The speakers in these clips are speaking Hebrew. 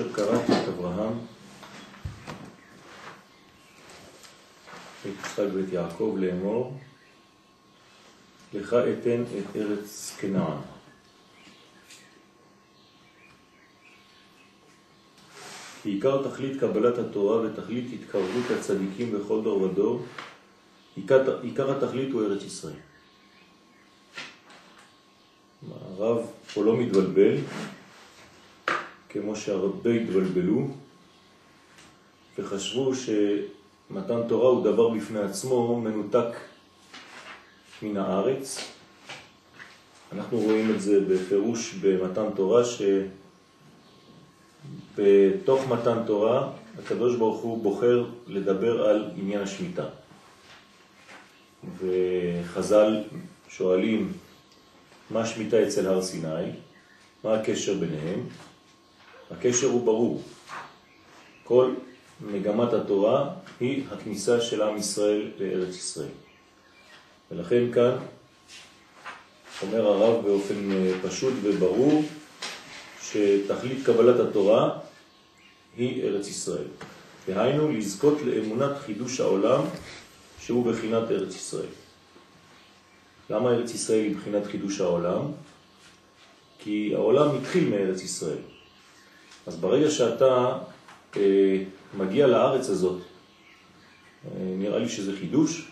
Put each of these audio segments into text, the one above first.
וזהו אשר קראתי את אברהם, את יצחק ואת יעקב לאמור, לך אתן את ארץ כנען. כי עיקר תכלית קבלת התורה ותכלית התקרבות הצדיקים בכל דור ודור, עיקר, עיקר התכלית הוא ארץ ישראל. הרב פה לא מתבלבל, כמו שהרבה התבלבלו, וחשבו שמתן תורה הוא דבר בפני עצמו מנותק מן הארץ. אנחנו רואים את זה בפירוש במתן תורה, שבתוך מתן תורה הקדוש ברוך הוא בוחר לדבר על עניין השמיטה. וחז"ל שואלים מה השמיטה אצל הר סיני, מה הקשר ביניהם? הקשר הוא ברור. כל מגמת התורה היא הכניסה של עם ישראל לארץ ישראל. ולכן כאן אומר הרב באופן אה, פשוט וברור שתכלית קבלת התורה היא ארץ ישראל. דהיינו לזכות לאמונת חידוש העולם שהוא בחינת ארץ ישראל. למה ארץ ישראל היא בחינת חידוש העולם? כי העולם התחיל מארץ ישראל. אז ברגע שאתה אה, מגיע לארץ הזאת, אה, נראה לי שזה חידוש,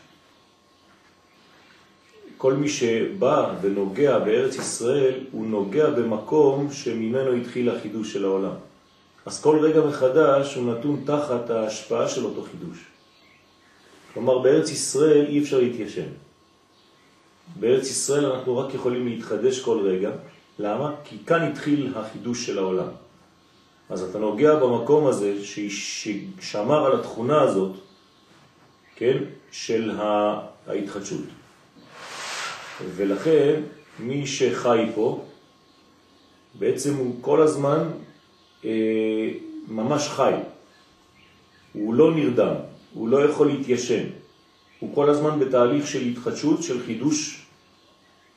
כל מי שבא ונוגע בארץ ישראל, הוא נוגע במקום שממנו התחיל החידוש של העולם. אז כל רגע מחדש הוא נתון תחת ההשפעה של אותו חידוש. כלומר, בארץ ישראל אי אפשר להתיישן. בארץ ישראל אנחנו רק יכולים להתחדש כל רגע. למה? כי כאן התחיל החידוש של העולם. אז אתה נוגע במקום הזה ששמר על התכונה הזאת, כן, של ההתחדשות. ולכן מי שחי פה, בעצם הוא כל הזמן אה, ממש חי. הוא לא נרדם, הוא לא יכול להתיישן. הוא כל הזמן בתהליך של התחדשות, של חידוש,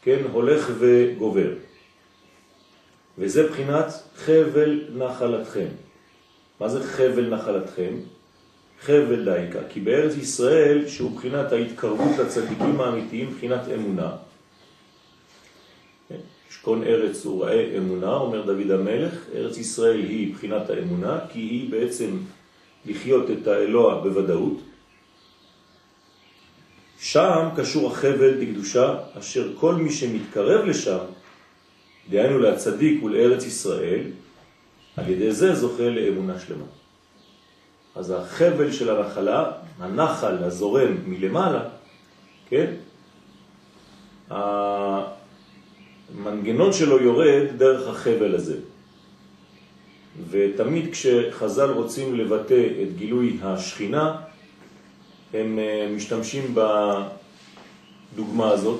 כן, הולך וגובר. וזה בחינת חבל נחלתכם. מה זה חבל נחלתכם? חבל דייקה, כי בארץ ישראל, שהוא בחינת ההתקרבות לצדיקים האמיתיים, בחינת אמונה, שכון ארץ הוא ראה אמונה, אומר דוד המלך, ארץ ישראל היא בחינת האמונה, כי היא בעצם לחיות את האלוה בוודאות. שם קשור החבל בקדושה, אשר כל מי שמתקרב לשם, דהיינו להצדיק ולארץ ישראל, על ידי זה זוכה לאמונה שלמה. אז החבל של הנחלה, הנחל הזורם מלמעלה, כן? המנגנון שלו יורד דרך החבל הזה. ותמיד כשחז"ל רוצים לבטא את גילוי השכינה, הם אה, משתמשים בדוגמה הזאת,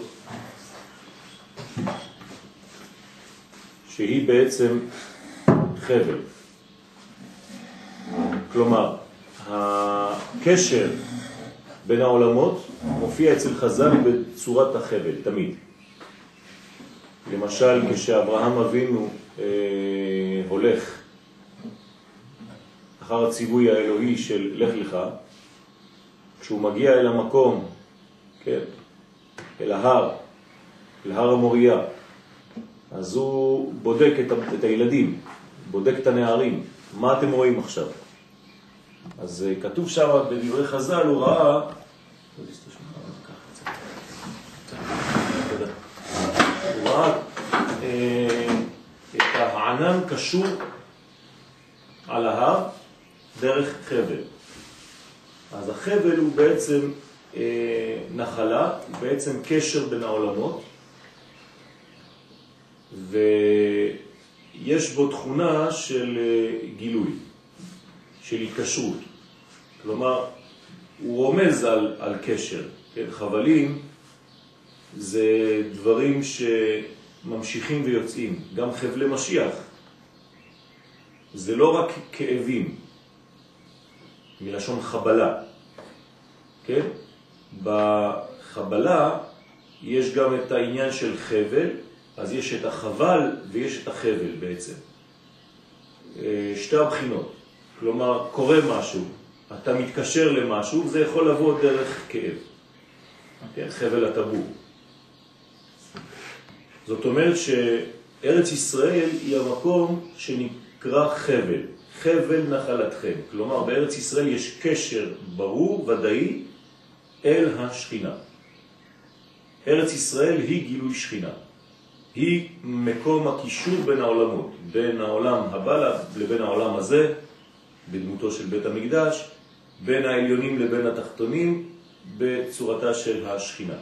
שהיא בעצם חבל. כלומר, הקשר בין העולמות מופיע אצל חז"ל בצורת החבל, תמיד. למשל, כשאברהם אבינו אה, הולך אחר הציווי האלוהי של לך לך, כשהוא מגיע אל המקום, כן, אל ההר, אל הר המוריה, אז הוא בודק את, את הילדים, בודק את הנערים, מה אתם רואים עכשיו? אז אה, כתוב שם בדברי חז"ל, הוא ראה, הוא ראה אה, את הענן קשור על ההר דרך חבל. אז החבל הוא בעצם אה, נחלה, בעצם קשר בין העולמות, ויש בו תכונה של גילוי. של התקשרות. כלומר, הוא רומז על, על קשר. כן? חבלים זה דברים שממשיכים ויוצאים, גם חבלי משיח. זה לא רק כאבים, מלשון חבלה, כן? בחבלה יש גם את העניין של חבל, אז יש את החבל ויש את החבל בעצם. אה, שתי הבחינות, כלומר קורה משהו, אתה מתקשר למשהו, זה יכול לבוא דרך כאב, כן? חבל הטבור. זאת אומרת שארץ ישראל היא המקום שנקרא חבל, חבל נחלתכם. כלומר, בארץ ישראל יש קשר ברור, ודאי, אל השכינה. ארץ ישראל היא גילוי שכינה. היא מקום הקישור בין העולמות, בין העולם הבא לבין העולם הזה, בדמותו של בית המקדש, בין העליונים לבין התחתונים, בצורתה של השכינה.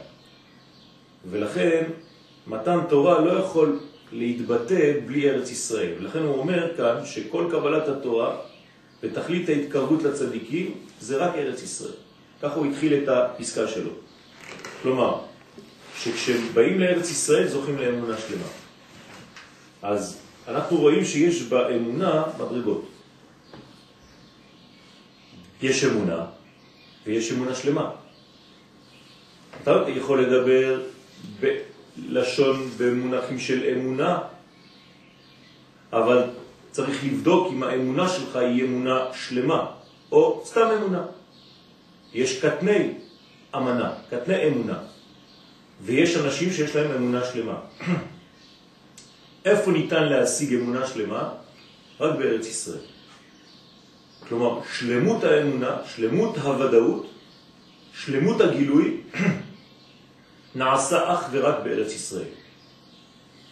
ולכן מתן תורה לא יכול להתבטא בלי ארץ ישראל. ולכן הוא אומר כאן שכל קבלת התורה ותכלית ההתקרבות לצדיקים זה רק ארץ ישראל. ככה הוא התחיל את הפסקה שלו. כלומר, שכשבאים לארץ ישראל זוכים לאמונה שלמה. אז אנחנו רואים שיש באמונה מדרגות. יש אמונה ויש אמונה שלמה. אתה יכול לדבר בלשון, במונחים של אמונה, אבל צריך לבדוק אם האמונה שלך היא אמונה שלמה או סתם אמונה. יש קטני אמנה, קטני אמונה. ויש אנשים שיש להם אמונה שלמה. איפה ניתן להשיג אמונה שלמה? רק בארץ ישראל. כלומר, שלמות האמונה, שלמות הוודאות, שלמות הגילוי, נעשה אך ורק בארץ ישראל.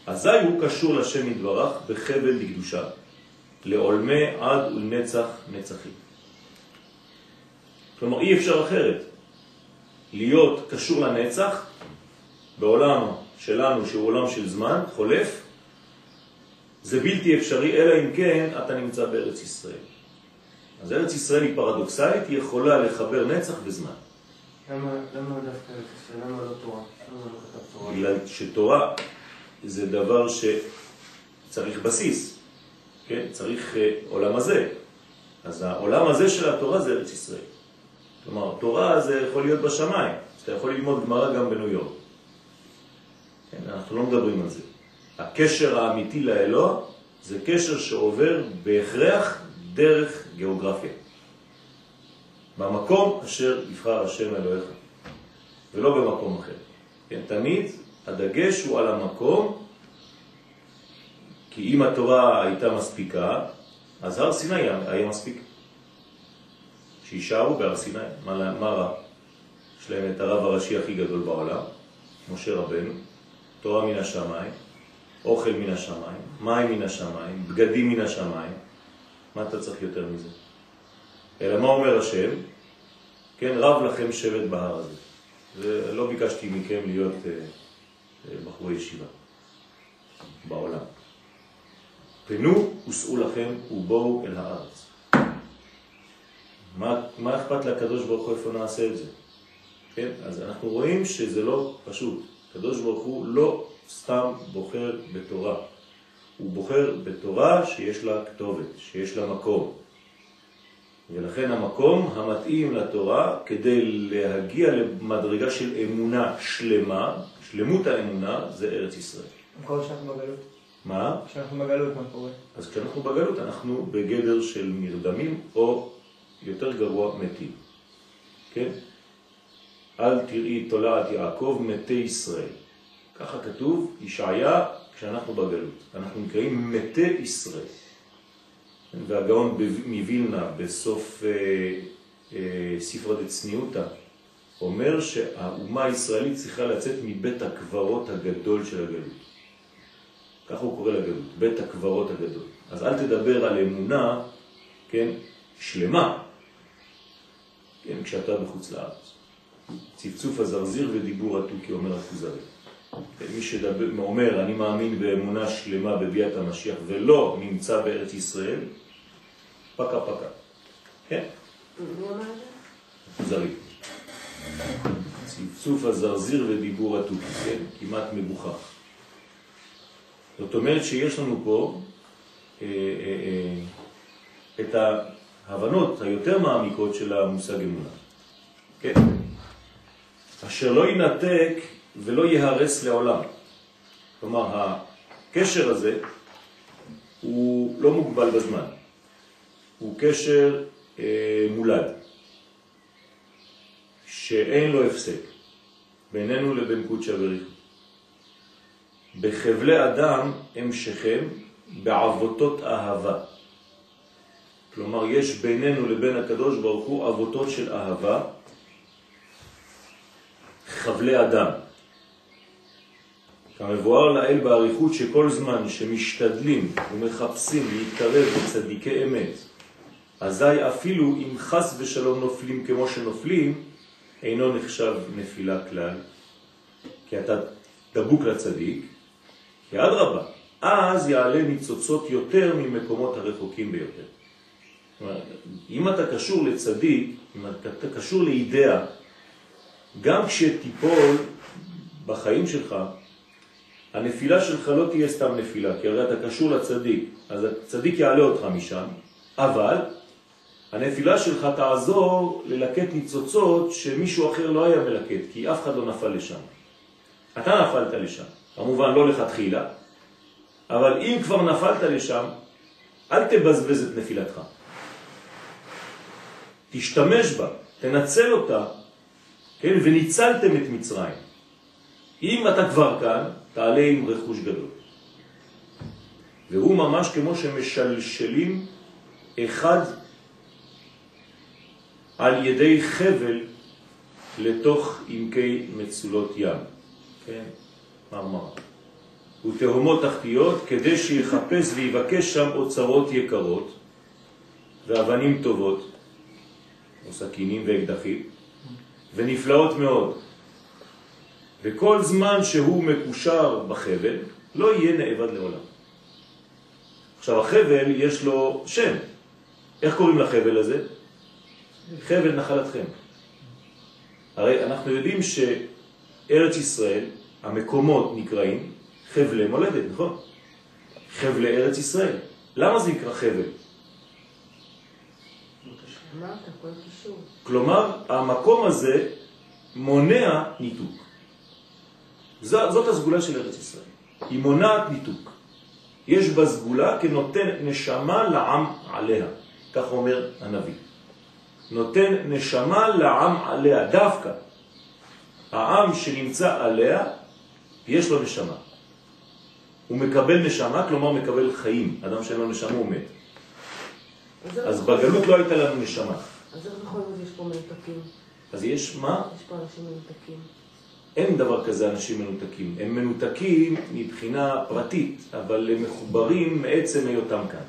אזי הוא קשור לשם מדברך בחבל לקדושה, לעולמי עד ולנצח נצחים. כלומר, אי אפשר אחרת. להיות קשור לנצח בעולם שלנו, שהוא עולם של זמן, חולף, זה בלתי אפשרי, אלא אם כן אתה נמצא בארץ ישראל. אז ארץ ישראל היא פרדוקסלית, היא יכולה לחבר נצח וזמן. למה, למה דווקא ארץ ישראל? למה לא תורה? למה לא כתב תורה? בגלל שתורה זה דבר שצריך בסיס, כן? צריך uh, עולם הזה. אז העולם הזה של התורה זה ארץ ישראל. כלומר, תורה זה יכול להיות בשמיים, אז אתה יכול ללמוד גמרא גם בניו יורק. כן, אנחנו לא מדברים על זה. הקשר האמיתי לאלוה זה קשר שעובר בהכרח דרך גיאוגרפיה. במקום אשר יבחר השם אלוהיך, ולא במקום אחר. כן, תמיד הדגש הוא על המקום, כי אם התורה הייתה מספיקה, אז הר סיני היה מספיק. שישארו בהר סיני, מה, מה רע? יש להם את הרב הראשי הכי גדול בעולם, משה רבנו, תורה מן השמיים, אוכל מן השמיים, מים מן השמיים, בגדים מן השמיים, מה אתה צריך יותר מזה? אלא מה אומר השם? כן, רב לכם שבט בהר הזה. ולא ביקשתי מכם להיות אה, אה, בחורי ישיבה בעולם. פנו וסעו לכם ובואו אל הארץ. מה, מה אכפת לקדוש ברוך הוא איפה נעשה את זה? כן? אז אנחנו רואים שזה לא פשוט. הקדוש ברוך הוא לא סתם בוחר בתורה. הוא בוחר בתורה שיש לה כתובת, שיש לה מקום. ולכן המקום המתאים לתורה כדי להגיע למדרגה של אמונה שלמה, שלמות האמונה, זה ארץ ישראל. כל שאנחנו בגלות. מה? כשאנחנו בגלות, מה קורה? אז כשאנחנו בגלות אנחנו בגדר של נרדמים או יותר גרוע מתים. כן? אל תראי תולעת יעקב מתי ישראל. ככה כתוב, ישעיה, כשאנחנו בגלות. אנחנו נקראים מתי ישראל. והגאון מווילנה בסוף אה, אה, ספר דצניותא אומר שהאומה הישראלית צריכה לצאת מבית הקברות הגדול של הגלות. ככה הוא קורא לגלות, בית הקברות הגדול. אז אל תדבר על אמונה, כן, שלמה, כן, כשאתה בחוץ לארץ. צפצוף הזרזיר ודיבור התוכי, אומר הכוזרי. מי שאומר, אני מאמין באמונה שלמה בביאת המשיח ולא נמצא בארץ ישראל, פקה פקה. כן? הכוזרי. צפצוף הזרזיר ודיבור התוכי, כן? כמעט מבוכח. זאת אומרת שיש לנו פה אה, אה, אה, את ההבנות היותר מעמיקות של המושג אמונה. כן? אשר לא ינתק ולא יהרס לעולם. כלומר, הקשר הזה הוא לא מוגבל בזמן, הוא קשר אה, מולד, שאין לו הפסק בינינו לבין קודשא בריחו. בחבלי אדם המשכם בעבותות אהבה. כלומר, יש בינינו לבין הקדוש ברוך הוא אבותות של אהבה, חבלי אדם. כמבואר לאל באריכות שכל זמן שמשתדלים ומחפשים להתקרב לצדיקי אמת, אזי אפילו אם חס ושלום נופלים כמו שנופלים, אינו נחשב נפילה כלל, כי אתה דבוק לצדיק, כי אדרבה, אז יעלה ניצוצות יותר ממקומות הרחוקים ביותר. אם אתה קשור לצדיק, אם אתה קשור לאידאה, גם כשתיפול בחיים שלך, הנפילה שלך לא תהיה סתם נפילה, כי הרי אתה קשור לצדיק, אז הצדיק יעלה אותך משם, אבל הנפילה שלך תעזור ללקט ניצוצות שמישהו אחר לא היה מלקט, כי אף אחד לא נפל לשם. אתה נפלת לשם, כמובן לא לכתחילה, אבל אם כבר נפלת לשם, אל תבזבז את נפילתך. תשתמש בה, תנצל אותה, כן? וניצלתם את מצרים. אם אתה כבר כאן, תעלה עם רכוש גדול. והוא ממש כמו שמשלשלים אחד על ידי חבל לתוך עמקי מצולות ים. כן? מרמר. ותהומות תחתיות כדי שיחפש ויבקש שם אוצרות יקרות ואבנים טובות, או סכינים ואקדחים, ונפלאות מאוד. וכל זמן שהוא מקושר בחבל, לא יהיה נאבד לעולם. עכשיו החבל יש לו שם. איך קוראים לחבל הזה? חבל נחלתכם. הרי אנחנו יודעים שארץ ישראל, המקומות נקראים חבלי מולדת, נכון? חבלי ארץ ישראל. למה זה נקרא חבל? כלומר, המקום הזה מונע ניתוק. זאת, הסגולה של ארץ ישראל. היא מונעת ניתוק. יש בה סגולה כנותן נשמה לעם עליה, כך אומר הנביא. נותן נשמה לעם עליה, דווקא. העם שנמצא עליה, יש לו נשמה. הוא מקבל נשמה, כלומר מקבל חיים. אדם שאין לו נשמה הוא מת. אז בגלות לא הייתה לנו נשמה. אז איך בכל זאת יש פה מנותקים? אז יש מה? יש פה אנשים מנותקים. אין דבר כזה אנשים מנותקים. הם מנותקים מבחינה פרטית, אבל הם מחוברים מעצם היותם כאן.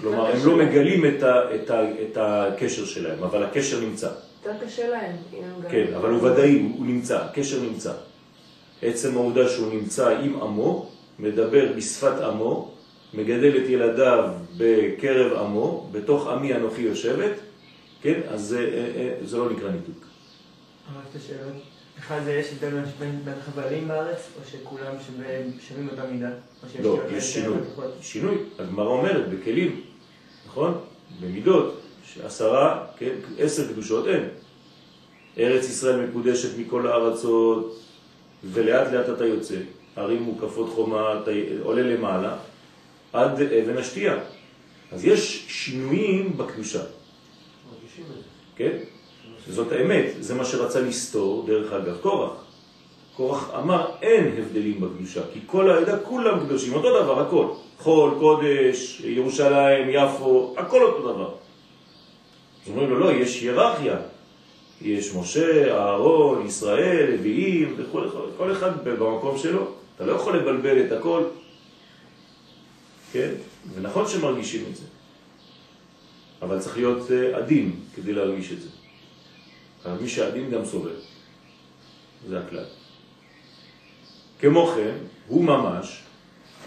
כלומר, הם לא מגלים את, ה, את, ה, את הקשר שלהם, אבל הקשר נמצא. יותר קשה להם. כן, אבל הוא ודאי, הוא נמצא, הקשר נמצא. עצם העובדה שהוא נמצא עם עמו, מדבר בשפת עמו, מגדל את ילדיו בקרב עמו, בתוך עמי אנוכי יושבת, כן? אז זה, אה, אה, זה לא נקרא ניתוק. שתי שאלות. אחד זה יש הבדל בין בין חבלים בארץ, או שכולם שווים אותה מידה? לא, יש שינוי. שינוי. הגמרא אומרת בכלים, נכון? במידות, שעשרה, כן, עשר קדושות אין. ארץ ישראל מקודשת מכל הארצות, ולאט לאט אתה יוצא. ערים מוקפות חומה, אתה עולה למעלה, עד אבן השתייה. אז יש שינויים בקדושה. כן? זאת האמת, זה מה שרצה לסתור, דרך אגב, קורח. קורח אמר אין הבדלים בקדושה, כי כל העדה כולם קדושים, אותו דבר, הכל. חול, קודש, ירושלים, יפו, הכל אותו דבר. אז אומרים לו, לא, יש היררכיה. יש משה, אהרון, ישראל, לוויים, וכל כל אחד במקום שלו. אתה לא יכול לבלבל את הכל. כן? ונכון שמרגישים את זה. אבל צריך להיות אה, עדין כדי להרגיש את זה. אבל מי שעדין גם סובל. זה הכלל. כמו כן, הוא ממש,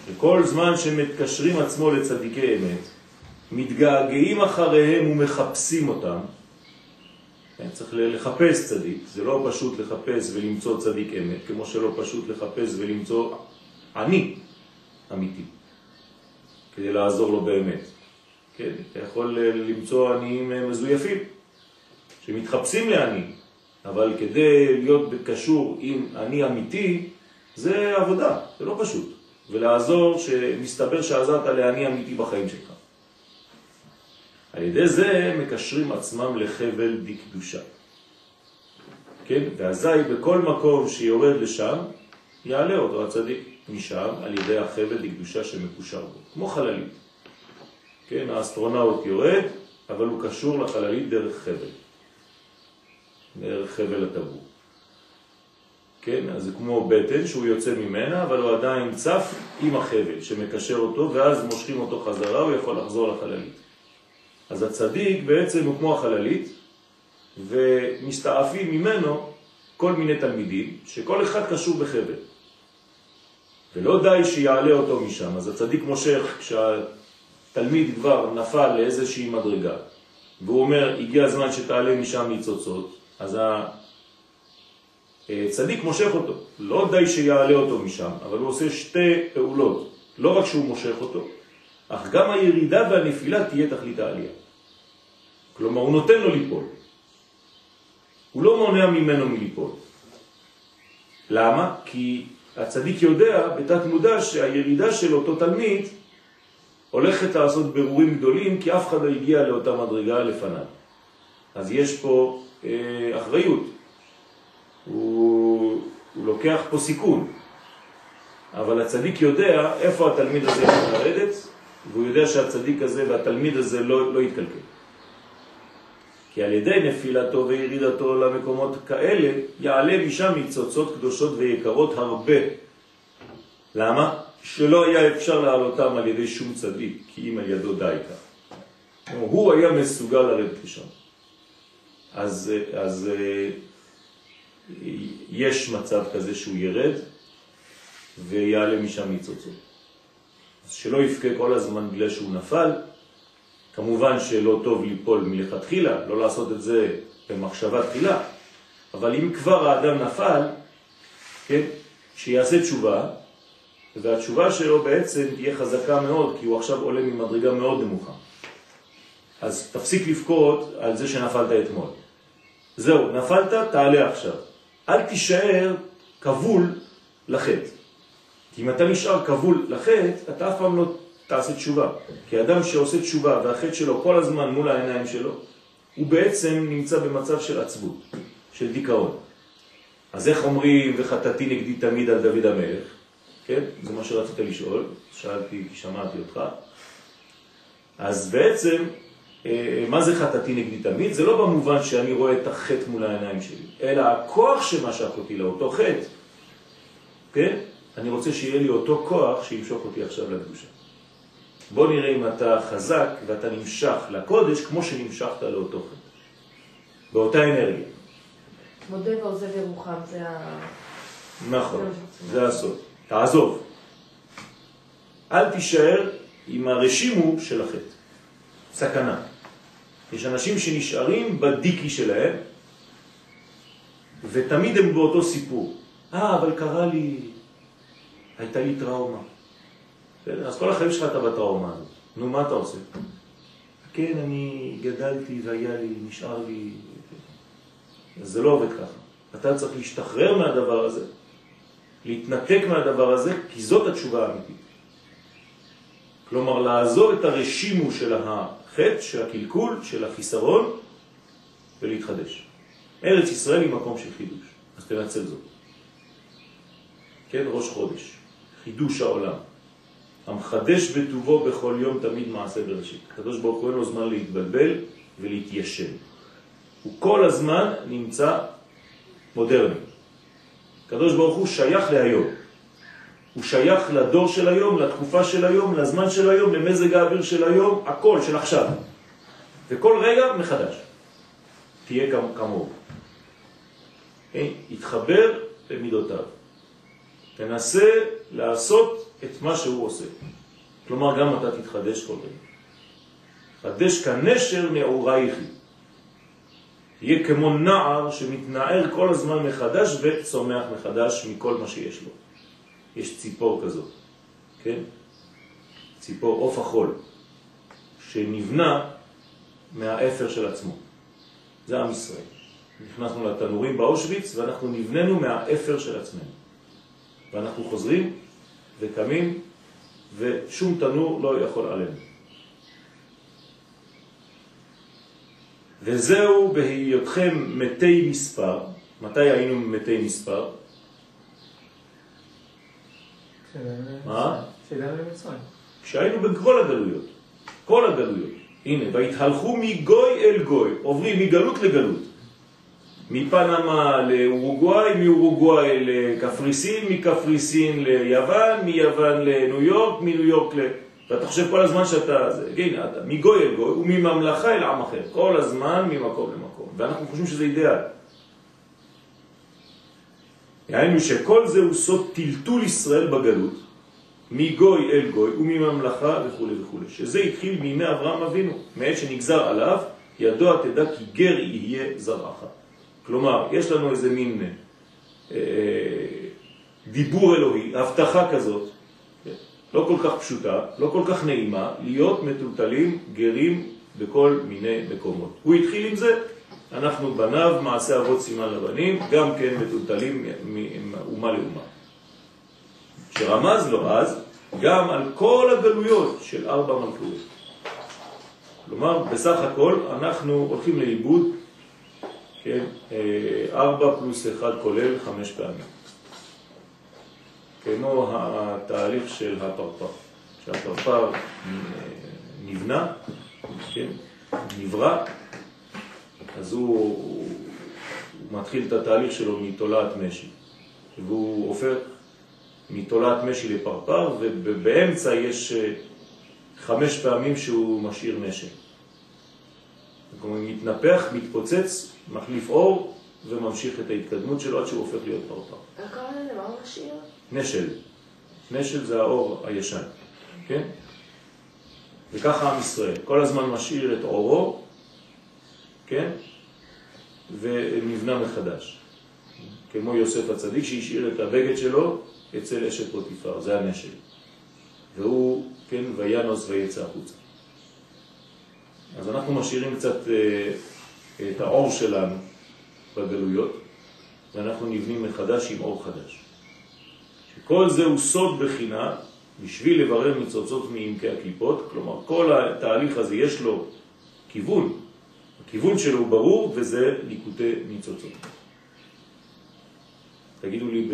שכל זמן שמתקשרים עצמו לצדיקי אמת, מתגעגעים אחריהם ומחפשים אותם, כן, צריך לחפש צדיק, זה לא פשוט לחפש ולמצוא צדיק אמת, כמו שלא פשוט לחפש ולמצוא אני אמיתי, כדי לעזור לו באמת. כן? אתה יכול אה, למצוא עניים אה, מזויפים, שמתחפשים לעני, אבל כדי להיות קשור עם עני אמיתי, זה עבודה, זה לא פשוט. ולעזור שמסתבר שעזרת לעני אמיתי בחיים שלך. על ידי זה מקשרים עצמם לחבל דקדושה. כן? ואזי בכל מקום שיורד לשם, יעלה אותו הצדיק משם על ידי החבל דקדושה שמקושר בו, כמו חללית. כן, האסטרונאוט יורד, אבל הוא קשור לחללית דרך חבל, דרך חבל הטבור. כן, אז זה כמו בטן שהוא יוצא ממנה, אבל הוא עדיין צף עם החבל שמקשר אותו, ואז מושכים אותו חזרה, הוא יכול לחזור לחללית. אז הצדיק בעצם הוא כמו החללית, ומסתעפים ממנו כל מיני תלמידים, שכל אחד קשור בחבל. ולא די שיעלה אותו משם, אז הצדיק מושך כשהתלמיד כבר נפל לאיזושהי מדרגה, והוא אומר, הגיע הזמן שתעלה משם ניצוצות, אז הצדיק מושך אותו. לא די שיעלה אותו משם, אבל הוא עושה שתי פעולות. לא רק שהוא מושך אותו, אך גם הירידה והנפילה תהיה תכלית העלייה. כלומר, הוא נותן לו ליפול. הוא לא מונע ממנו מליפול. למה? כי הצדיק יודע בתת מודע שהירידה של אותו תלמיד הולכת לעשות ברורים גדולים, כי אף אחד לא הגיע לאותה מדרגה לפניו. אז יש פה אה, אחריות. הוא, הוא לוקח פה סיכון. אבל הצדיק יודע איפה התלמיד הזה יכול לרדת, והוא יודע שהצדיק הזה והתלמיד הזה לא, לא יתקלקל. כי על ידי נפילתו וירידתו למקומות כאלה, יעלה משם ניצוצות קדושות ויקרות הרבה. למה? שלא היה אפשר להעלותם על ידי שום צדיק, כי אם על ידו די כך. הוא היה מסוגל לרדת לשם. אז, אז יש מצב כזה שהוא ירד ויעלה משם ניצוצות. אז שלא יפקה כל הזמן בגלל שהוא נפל, כמובן שלא טוב ליפול מלכתחילה, לא לעשות את זה במחשבה תחילה, אבל אם כבר האדם נפל, כן, שיעשה תשובה, והתשובה שלו בעצם תהיה חזקה מאוד, כי הוא עכשיו עולה ממדרגה מאוד נמוכה. אז תפסיק לבכות על זה שנפלת אתמול. זהו, נפלת, תעלה עכשיו. אל תישאר כבול לחטא. כי אם אתה נשאר כבול לחטא, אתה אף פעם לא תעשה תשובה. כי אדם שעושה תשובה והחטא שלו כל הזמן מול העיניים שלו, הוא בעצם נמצא במצב של עצבות, של דיכאון. אז איך אומרים וחטאתי נגדי תמיד על דוד המלך? כן? זה מה שרצית לשאול, שאלתי כי שמעתי אותך. אז בעצם, אה, מה זה חטאתי נגדי תמיד? זה לא במובן שאני רואה את החטא מול העיניים שלי, אלא הכוח שמשך אותי לאותו חטא, כן? אני רוצה שיהיה לי אותו כוח שימשוך אותי עכשיו לקדושה. בוא נראה אם אתה חזק ואתה נמשך לקודש כמו שנמשכת לאותו חטא. באותה אנרגיה. מודה ועוזב ירוחם, זה ה... נכון, זה הסוד. תעזוב. אל תישאר עם הרשימו של החטא. סכנה. יש אנשים שנשארים בדיקי שלהם, ותמיד הם באותו סיפור. אה, אבל קרה לי, הייתה לי טראומה. אז כל החיים שלך אתה בטראומה הזאת. נו, מה אתה עושה? כן, אני גדלתי והיה לי, נשאר לי... אז זה לא עובד ככה. אתה צריך להשתחרר מהדבר הזה, להתנתק מהדבר הזה, כי זאת התשובה האמיתית. כלומר, לעזור את הרשימו של החטא, של הקלקול, של החיסרון, ולהתחדש. ארץ ישראל היא מקום של חידוש, אז תנצל זאת. כן, ראש חודש, חידוש העולם. המחדש בטובו בכל יום תמיד מעשה בראשית. הקדוש ברוך הוא אין לו זמן להתבלבל ולהתיישן. הוא כל הזמן נמצא מודרני. הקדוש ברוך הוא שייך להיום. הוא שייך לדור של היום, לתקופה של היום, לזמן של היום, למזג האוויר של היום, הכל של עכשיו. וכל רגע מחדש. תהיה כמוהו. כן? יתחבר למידותיו. תנסה לעשות את מה שהוא עושה. כלומר, גם אתה תתחדש כל רגע. חדש כנשר נעורייכי. תהיה כמו נער שמתנער כל הזמן מחדש וצומח מחדש מכל מה שיש לו. יש ציפור כזאת, כן? ציפור עוף החול, שנבנה מהאפר של עצמו. זה עם ישראל. נכנסנו לתנורים באושוויץ ואנחנו נבננו מהאפר של עצמנו. ואנחנו חוזרים וקמים ושום תנור לא יכול עלינו. וזהו בהיותכם מתי מספר, מתי היינו מתי מספר? מה? כשהיינו בכל הגלויות, כל הגלויות. הנה, והתהלכו מגוי אל גוי, עוברים מגלות לגלות. מפנמה לאורוגוואי, מאורוגוואי לקפריסין, מקפריסין ליוון, מיוון לניו יורק, מניו יורק ל... ואתה חושב כל הזמן שאתה... זה, הנה, אתה מגוי אל גוי ומממלכה אל עם אחר. כל הזמן ממקום למקום. ואנחנו חושבים שזה אידאל. יענו שכל זה הוא סוד טלטול ישראל בגלות, מגוי אל גוי ומממלכה וכו' וכו'. שזה התחיל מימי אברהם אבינו, מעת שנגזר עליו, ידוע תדע כי גר יהיה זרעך. כלומר, יש לנו איזה מין אה, דיבור אלוהי, הבטחה כזאת, לא כל כך פשוטה, לא כל כך נעימה, להיות מטולטלים, גרים בכל מיני מקומות. הוא התחיל עם זה, אנחנו בניו, מעשה אבות סימן לבנים, גם כן מטולטלים מאומה לאומה. שרמז לו אז גם על כל הגלויות של ארבע מלכויות. כלומר, בסך הכל אנחנו הולכים לאיבוד, כן, אה, ארבע פלוס אחד כולל חמש פעמים. כמו התהליך של הפרפר. כשהפרפר נבנה, כן, נברא, אז הוא, הוא מתחיל את התהליך שלו מתולעת משי, והוא הופך מתולעת משי לפרפר, ובאמצע יש אה, חמש פעמים שהוא משאיר נשק. כלומר, מתנפח, מתפוצץ, מחליף אור וממשיך את ההתקדמות שלו עד שהוא הופך להיות פרפר. איך קוראים לזה? מה הוא משאיר? נשל. נשל זה האור הישן, כן? וככה עם ישראל, כל הזמן משאיר את אורו, כן? ונבנה מחדש. כמו יוסף הצדיק שהשאיר את הבגד שלו אצל אשת פוטיפר, זה הנשל. והוא, כן, וינוס ויצא החוצה. אז אנחנו משאירים קצת אה, את האור שלנו בגלויות, ואנחנו נבנים מחדש עם אור חדש. כל זה הוא סוד בחינה בשביל לברר ניצוצות מעמקי הקליפות, כלומר כל התהליך הזה יש לו כיוון, הכיוון שלו הוא ברור וזה ליקוטי ניצוצות. תגידו לי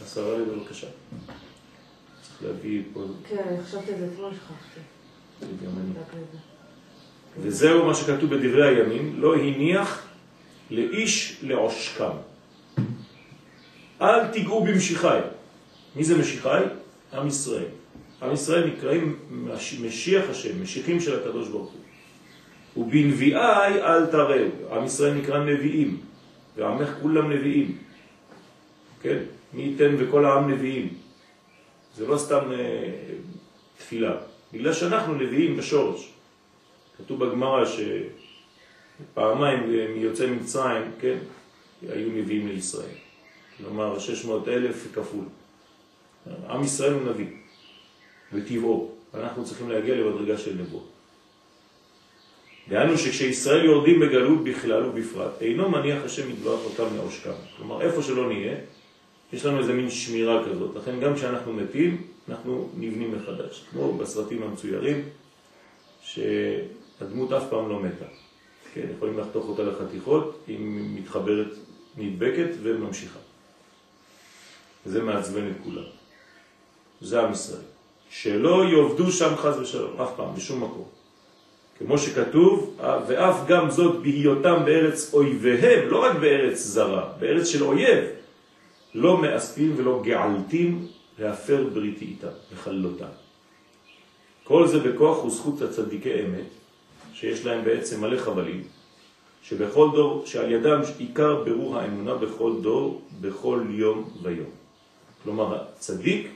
בעשרה לי בבקשה. צריך להביא פה... כן, אני חשבתי את זה אתמול, שכחתי. וזהו מה שכתוב בדברי הימים, לא הניח לאיש לעושקם. אל תיגעו במשיחי. מי זה משיחי? עם ישראל. עם ישראל נקראים מש- משיח השם, משיחים של הקדוש ברוך הוא. ובנביאי אל תראו. עם ישראל נקרא נביאים, ועמך כולם נביאים. כן? מי ייתן וכל העם נביאים. זה לא סתם אה, תפילה, בגלל שאנחנו נביאים בשורש. כתוב בגמרא שפעמיים מיוצאי מצרים, כן, היו נביאים לישראל. כלומר 600 אלף כפול. עם ישראל הוא נביא, בטבעו. אנחנו צריכים להגיע למדרגה של נבואה. דהיינו שכשישראל יורדים בגלות בכלל ובפרט, אינו מניח השם יתברך אותם לעושקם. כלומר, איפה שלא נהיה, יש לנו איזה מין שמירה כזאת. לכן גם כשאנחנו מתים, אנחנו נבנים מחדש. כמו בסרטים המצוירים, שהדמות אף פעם לא מתה. כן, יכולים לחתוך אותה לחתיכות, היא מתחברת, נדבקת וממשיכה. זה מעצבן את כולם. זה עם ישראל. שלא יעבדו שם חז ושלום, אף פעם, בשום מקום. כמו שכתוב, ואף גם זאת בהיותם בארץ אויביהם, לא רק בארץ זרה, בארץ של אויב, לא מאספים ולא געלתים להפר בריתי איתם, לחלותם. כל זה בכוח וזכות הצדיקי אמת, שיש להם בעצם מלא חבלים, שבכל דור, שעל ידם עיקר ברור האמונה בכל דור, בכל יום ויום. כלומר, הצדיק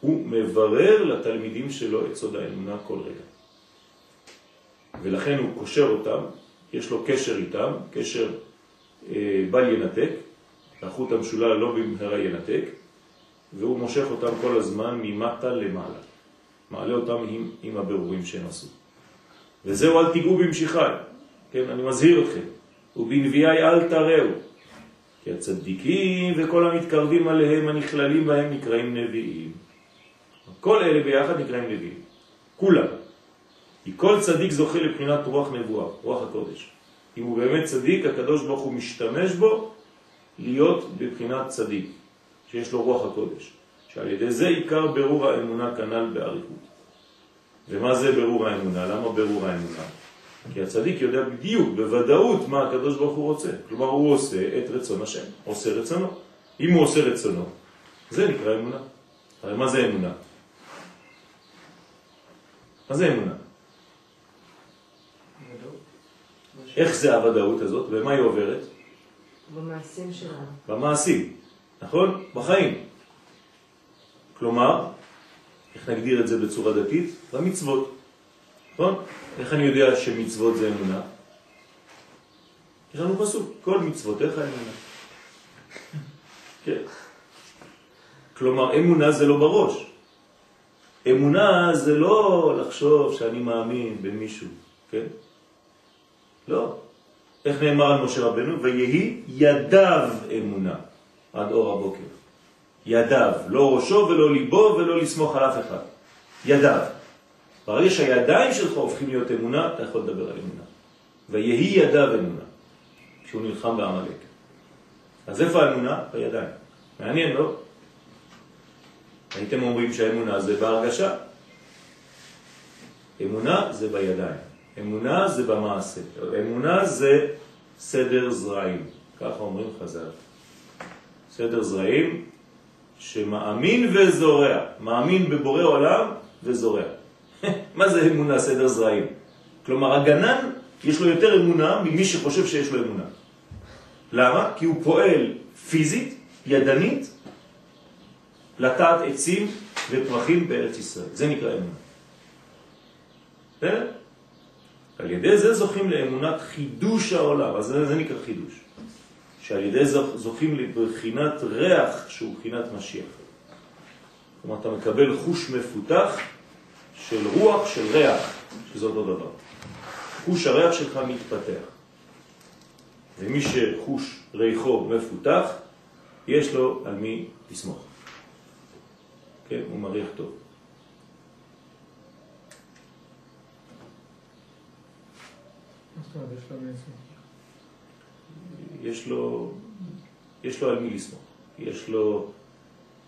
הוא מברר לתלמידים שלו את סוד האמונה כל רגע. ולכן הוא קושר אותם, יש לו קשר איתם, קשר אה, בל ינתק, החוט המשולל לא במהרה ינתק, והוא מושך אותם כל הזמן ממטה למעלה. מעלה אותם עם, עם הבירורים שהם עשו. וזהו אל תיגעו במשיחי, כן, אני מזהיר אתכם, ובנביאי אל תראו, כי הצדיקים וכל המתקרבים עליהם הנכללים בהם נקראים נביאים. כל אלה ביחד נקראים נביאים, כולם. כי כל צדיק זוכה לבחינת רוח נבואה, רוח הקודש. אם הוא באמת צדיק, הקדוש ברוך הוא משתמש בו להיות בבחינת צדיק, שיש לו רוח הקודש. שעל ידי זה עיקר ברור האמונה כנ"ל באריכות. ומה זה ברור האמונה? למה ברור האמונה? כי הצדיק יודע בדיוק, בוודאות, מה הקדוש ברוך הוא רוצה. כלומר, הוא עושה את רצון השם, עושה רצונו. אם הוא עושה רצונו, זה נקרא אמונה. הרי מה זה אמונה? מה זה אמונה? איך זה הוודאות הזאת, ומה היא עוברת? במעשים שלנו. במעשים, נכון? בחיים. כלומר, איך נגדיר את זה בצורה דתית? במצוות. נכון? איך אני יודע שמצוות זה אמונה? יש לנו פסוק, כל מצוותיך אמונה. כן. כלומר, אמונה זה לא בראש. אמונה זה לא לחשוב שאני מאמין במישהו, כן? לא. איך נאמר על משה רבנו? ויהי ידיו אמונה עד אור הבוקר. ידיו, לא ראשו ולא ליבו ולא לסמוך על אף אחד. ידיו. ברגע שהידיים שלך הופכים להיות אמונה, אתה יכול לדבר על אמונה. ויהי ידיו אמונה, כשהוא נלחם בעמלק. אז איפה האמונה? בידיים. מעניין, לא? הייתם אומרים שהאמונה זה בהרגשה. אמונה זה בידיים. אמונה זה במעשה. אמונה זה סדר זרעים. ככה אומרים חז"ל. סדר זרעים שמאמין וזורע. מאמין בבורא עולם וזורע. מה זה אמונה סדר זרעים? כלומר, הגנן יש לו יותר אמונה ממי שחושב שיש לו אמונה. למה? כי הוא פועל פיזית, ידנית, לטעת עצים ופרחים בארץ ישראל. זה נקרא אמונה. על ידי זה זוכים לאמונת חידוש העולם, אז זה, זה נקרא חידוש. שעל ידי זה זוכים לבחינת ריח שהוא בחינת משיח. כלומר, אתה מקבל חוש מפותח של רוח, של ריח, שזה אותו דבר. חוש הריח שלך מתפתח. ומי שחוש ריחו מפותח, יש לו על מי לסמוך. כן, הוא מריח טוב. יש לו על מי לסמוך. יש לו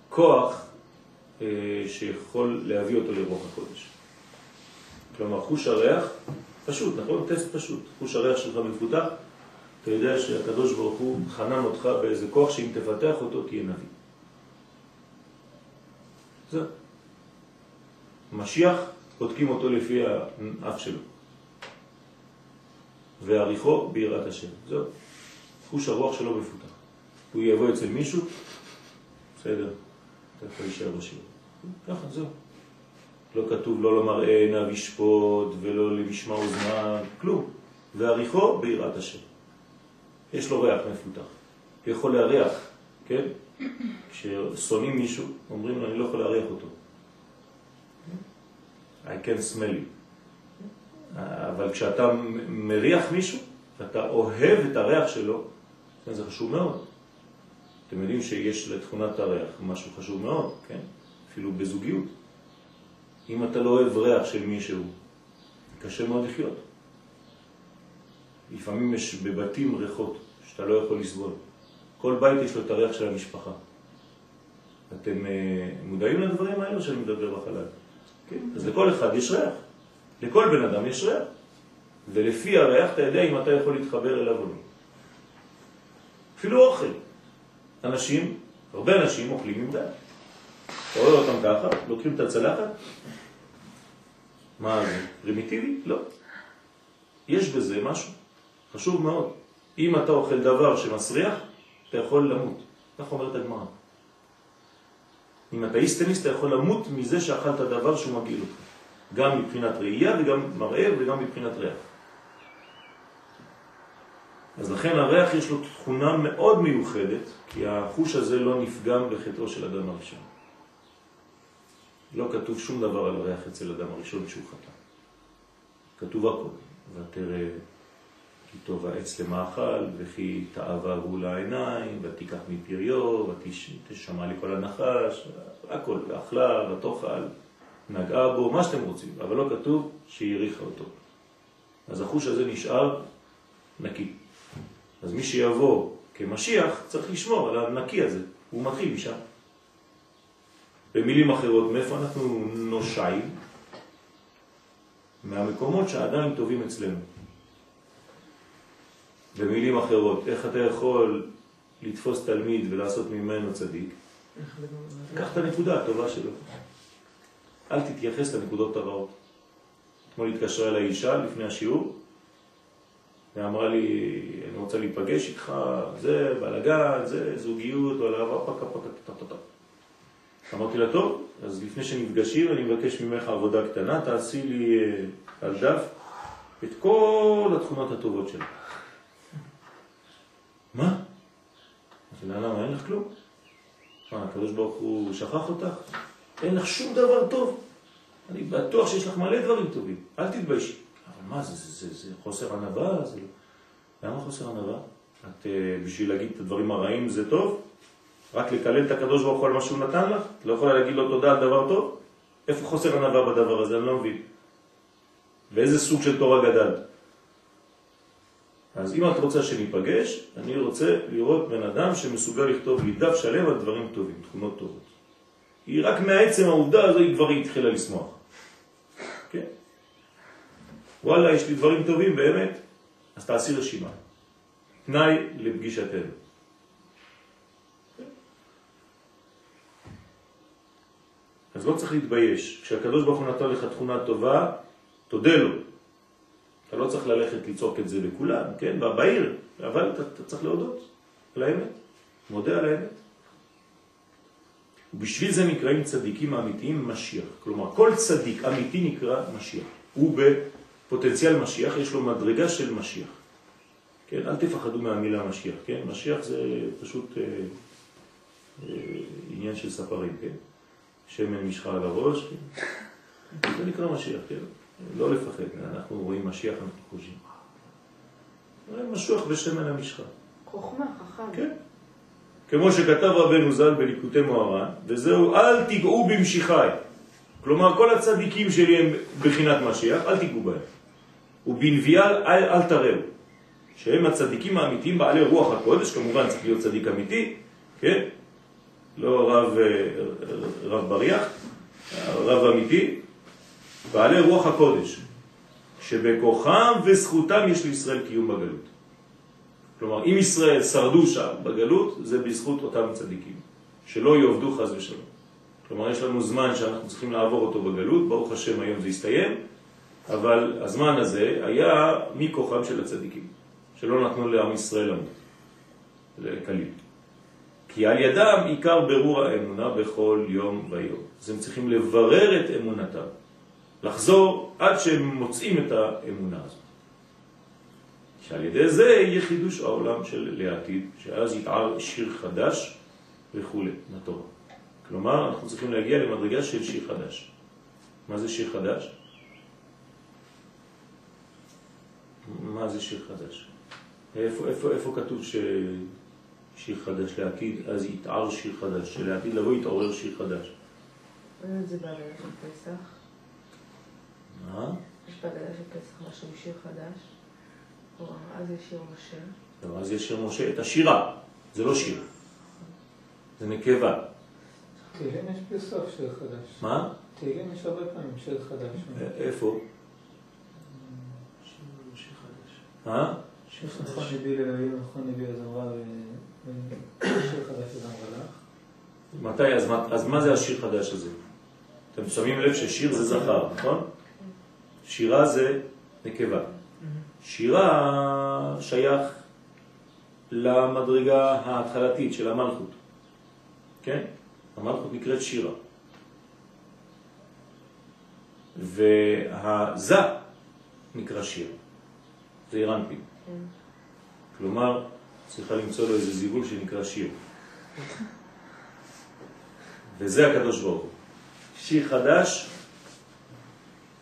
כוח אה, שיכול להביא אותו לרוח הקודש. כלומר, חוש הריח, פשוט, נכון? טסט פשוט. חוש הריח שלך מפותח, אתה יודע שהקדוש ברוך הוא חנן אותך באיזה כוח שאם תפתח אותו תהיה נביא. זה. משיח, בודקים אותו לפי האף שלו. ועריכו ביראת השם. זהו. חוש הרוח שלו מפותח. הוא יבוא אצל מישהו, בסדר, אתה יכול להישאר בשיר. ככה, זהו. לא כתוב לא למראה עיניו ישפוט ולא למשמע אוזניו, כלום. ועריכו ביראת השם. יש לו ריח מפותח. הוא יכול להריח, כן? כששונאים מישהו, אומרים לו, אני לא יכול להריח אותו. I can smell you. אבל כשאתה מריח מישהו, ואתה אוהב את הריח שלו, כן, זה חשוב מאוד. אתם יודעים שיש לתכונת הריח משהו חשוב מאוד, כן? אפילו בזוגיות. אם אתה לא אוהב ריח של מישהו, קשה מאוד לחיות. לפעמים יש בבתים ריחות שאתה לא יכול לסבול. כל בית יש לו את הריח של המשפחה. אתם אה, מודעים לדברים האלו שאני מדבר בחלל? כן. אז לכל אחד יש ריח. לכל בן אדם יש ריח. ולפי הריח אתה יודע אם אתה יכול להתחבר אליו או לא. אפילו אוכל. אנשים, הרבה אנשים אוכלים עם דם. אתה רואה אותם ככה, לוקחים את הצלחת. מה זה? פרימיטיבי? לא. יש בזה משהו חשוב מאוד. אם אתה אוכל דבר שמסריח, אתה יכול למות. כך אומרת הגמרא. אם אתה איסטניסט, אתה יכול למות מזה שאכלת דבר שהוא מגעיל אותך. גם מבחינת ראייה וגם מראה וגם מבחינת ריח. אז לכן הריח יש לו תכונה מאוד מיוחדת, כי החוש הזה לא נפגם בחטאו של אדם הראשון. לא כתוב שום דבר על ריח אצל אדם הראשון שהוא חטא. כתוב הכל, ותראה כי טוב העץ למאכל, וכי תאווה הוא לעיניים, ותיקח מפריו, ותשמע לכל הנחש, הכל, ואכלה, ותאכל, נגעה בו, מה שאתם רוצים, אבל לא כתוב שהיא הריחה אותו. אז החוש הזה נשאר נקי. אז מי שיבוא כמשיח צריך לשמור על הנקי הזה, הוא מתחיל משם. במילים אחרות, מאיפה אנחנו נושעים? מהמקומות שעדיין טובים אצלנו. במילים אחרות, איך אתה יכול לתפוס תלמיד ולעשות ממנו צדיק? קח את הנקודה הטובה שלו. אל תתייחס לנקודות הרעות. אתמול התקשרה אליי אישה לפני השיעור, ואמרה לי, אני רוצה להיפגש איתך, זה בלגן, זה זוגיות, או פקה פקה פקה פקה. אמרתי לה, טוב, אז לפני שנפגשים אני מבקש ממך עבודה קטנה, תעשי לי אה, על דף את כל התכונות הטובות שלה. מה? אמרתי לה, למה, אין לך כלום? מה, הקדוש ברוך הוא שכח אותך? אין לך שום דבר טוב. אני בטוח שיש לך מלא דברים טובים, אל תתביישי. אבל מה, זה, זה, זה, זה חוסר ענווה? זה... לא- למה חוסר ענווה? את אה, בשביל להגיד את הדברים הרעים זה טוב? רק לקלל את הקדוש ברוך הוא על מה שהוא נתן לך? את לא יכולה להגיד לו תודה על דבר טוב? איפה חוסר ענווה בדבר הזה? אני לא מבין. ואיזה סוג של תורה גדלת? אז אם את רוצה שניפגש, אני רוצה לראות בן אדם שמסוגל לכתוב לי דף שלם על דברים טובים, תכונות טובות. היא רק מהעצם העובדה הזו היא כבר התחילה לשמוח. כן? וואלה, יש לי דברים טובים באמת, אז תעשי רשימה. תנאי לפגישתנו. אז לא צריך להתבייש. כשהקדוש ברוך הוא נתן לך תכונה טובה, תודה לו. אתה לא צריך ללכת לצעוק את זה לכולם, כן? בעיר, אבל אתה, אתה צריך להודות על האמת. מודה על האמת. ובשביל זה נקראים צדיקים האמיתיים משיח. כלומר, כל צדיק אמיתי נקרא משיח. הוא בפוטנציאל משיח, יש לו מדרגה של משיח. כן, אל תפחדו מהמילה משיח, כן? משיח זה פשוט אה, אה, עניין של ספרים, כן? שמן משחה על הראש, כן? זה נקרא משיח, כן? לא לפחד, אנחנו רואים משיח, אנחנו חושבים. משוח בשמן המשחה. חוכמה, חכם. כן. כמו שכתב רבנו ז"ל בליקוטי מוהר"ן, וזהו, אל תיגעו במשיחי. כלומר, כל הצדיקים שלי הם בחינת משיח, אל תיגעו בהם. ובנביאל אל, אל תראו. שהם הצדיקים האמיתיים בעלי רוח הקודש, כמובן צריך להיות צדיק אמיתי, כן? לא רב, אה, רב בריח, רב אמיתי, בעלי רוח הקודש, שבכוחם וזכותם יש לישראל קיום בגלות. כלומר, אם ישראל שרדו שם בגלות, זה בזכות אותם צדיקים, שלא יעובדו חז ושלום. כלומר, יש לנו זמן שאנחנו צריכים לעבור אותו בגלות, ברוך השם היום זה הסתיים, אבל הזמן הזה היה מכוחם של הצדיקים, שלא נתנו לעם ישראל למות, לקליל. כי על ידם עיקר ברור האמונה בכל יום ויום. אז הם צריכים לברר את אמונתם, לחזור עד שהם מוצאים את האמונה הזאת. שעל ידי זה יהיה חידוש העולם של לעתיד, שאז יתער שיר חדש וכו' לתורה. כלומר, אנחנו צריכים להגיע למדרגה של שיר חדש. מה זה שיר חדש? מה זה שיר חדש? איפה, איפה, איפה כתוב ששיר חדש לעתיד, אז יתער שיר חדש, שלעתיד לבוא יתעורר שיר חדש. זה בעלייה של פסח. מה? יש בעלייה של פסח משהו שיר חדש. אז יש שיר משה. לא, אז יש שיר משה, את השירה, זה לא שיר. זה נקבה. תהילים יש בסוף שיר חדש. מה? תהילים יש הרבה פעמים שיר חדש. איפה? שיר חדש. אה? שיר נכון נביא לאלוהים, נכון נביא לזמרה ושיר חדש לזמרה לך. מתי? אז מה, אז מה זה השיר חדש הזה? אתם שמים לב ששיר זה זכר, נכון? שירה זה נקבה. שירה שייך למדרגה ההתחלתית של המלכות. כן? המלכות נקראת שירה. והזה נקרא שיר. זה אירנפין. כלומר, צריכה למצוא לו איזה זיבול שנקרא שיר. וזה הקדוש ברוך הוא. שיר חדש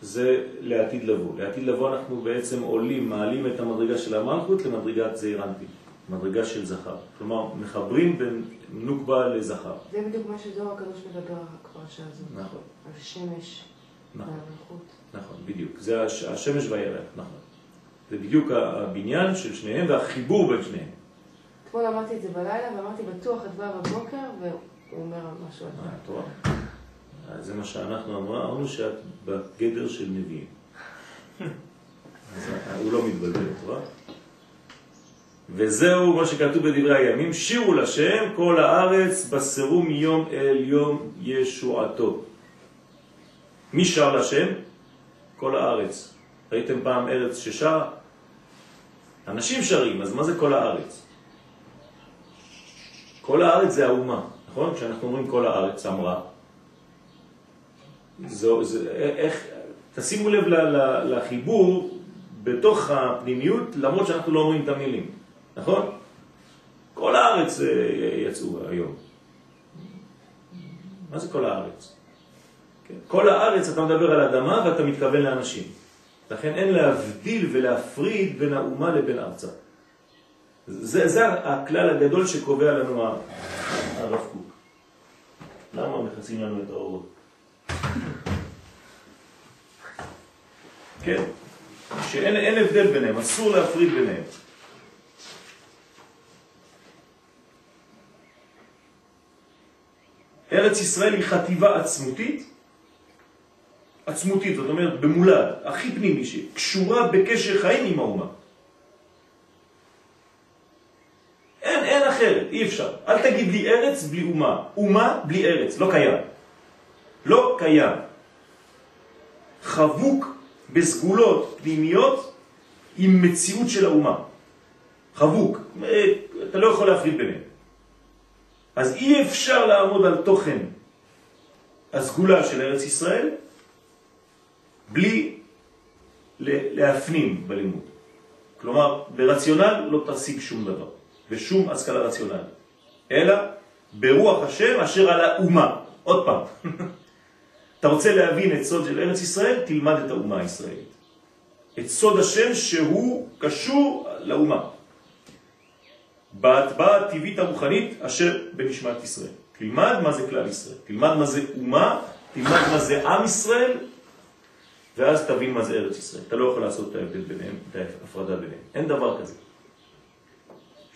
זה לעתיד לבוא. לעתיד לבוא אנחנו בעצם עולים, מעלים את המדרגה של המלכות למדרגת זעיר אנפין, מדרגה של זכר. כלומר, מחברים בין נוקבה לזכר. זה בדיוק מה שזוהר הקדוש מדבר בפרשה הזאת. נכון, על שמש נכון, והמלכות. נכון, בדיוק. זה הש, השמש והירח, נכון. זה בדיוק הבניין של שניהם והחיבור בין שניהם. אתמול אמרתי את זה בלילה ואמרתי בטוח את באה בבוקר והוא אומר משהו על אה, זה. רואה? אז זה מה שאנחנו אמרנו, אמרנו שאת בגדר של נביאים. אז הוא לא מתבלבל, את רואה? וזהו מה שכתוב בדברי הימים, שירו לשם כל הארץ בסירו מיום אל יום ישועתו. מי שר לשם? כל הארץ. ראיתם פעם ארץ ששר? אנשים שרים, אז מה זה כל הארץ? כל הארץ זה האומה, נכון? כשאנחנו אומרים כל הארץ אמרה, זו, זה, איך, תשימו לב לחיבור בתוך הפנימיות, למרות שאנחנו לא אומרים את המילים, נכון? כל הארץ אה, יצאו היום. מה זה כל הארץ? כן. כל הארץ אתה מדבר על אדמה ואתה מתכוון לאנשים. לכן אין להבדיל ולהפריד בין האומה לבין ארצה. זה, זה הכלל הגדול שקובע לנו הרב קוק. למה מכסים לנו את האורות? כן, שאין אין הבדל ביניהם, אסור להפריד ביניהם. ארץ ישראל היא חטיבה עצמותית, עצמותית, זאת אומרת במולד, הכי פנימי, שקשורה בקשר חיים עם האומה. אין, אין אחרת, אי אפשר. אל תגיד לי ארץ בלי אומה. אומה בלי ארץ, לא קיים. לא קיים. חבוק בסגולות פנימיות עם מציאות של האומה. חבוק. אה, אתה לא יכול להפריד ביניהם. אז אי אפשר לעמוד על תוכן הסגולה של ארץ ישראל בלי להפנים בלימוד. כלומר, ברציונל לא תשיג שום דבר, בשום השכלה רציונלית, אלא ברוח השם אשר על האומה. עוד פעם, אתה רוצה להבין את סוד של ארץ ישראל, תלמד את האומה הישראלית. את סוד השם שהוא קשור לאומה. בהטבעה הטבעית הרוחנית אשר בנשמת ישראל. תלמד מה זה כלל ישראל, תלמד מה זה אומה, תלמד מה זה עם ישראל, ואז תבין מה זה ארץ ישראל. אתה לא יכול לעשות את ההבדל ביניהם, את ההפרדה ביניהם. אין דבר כזה.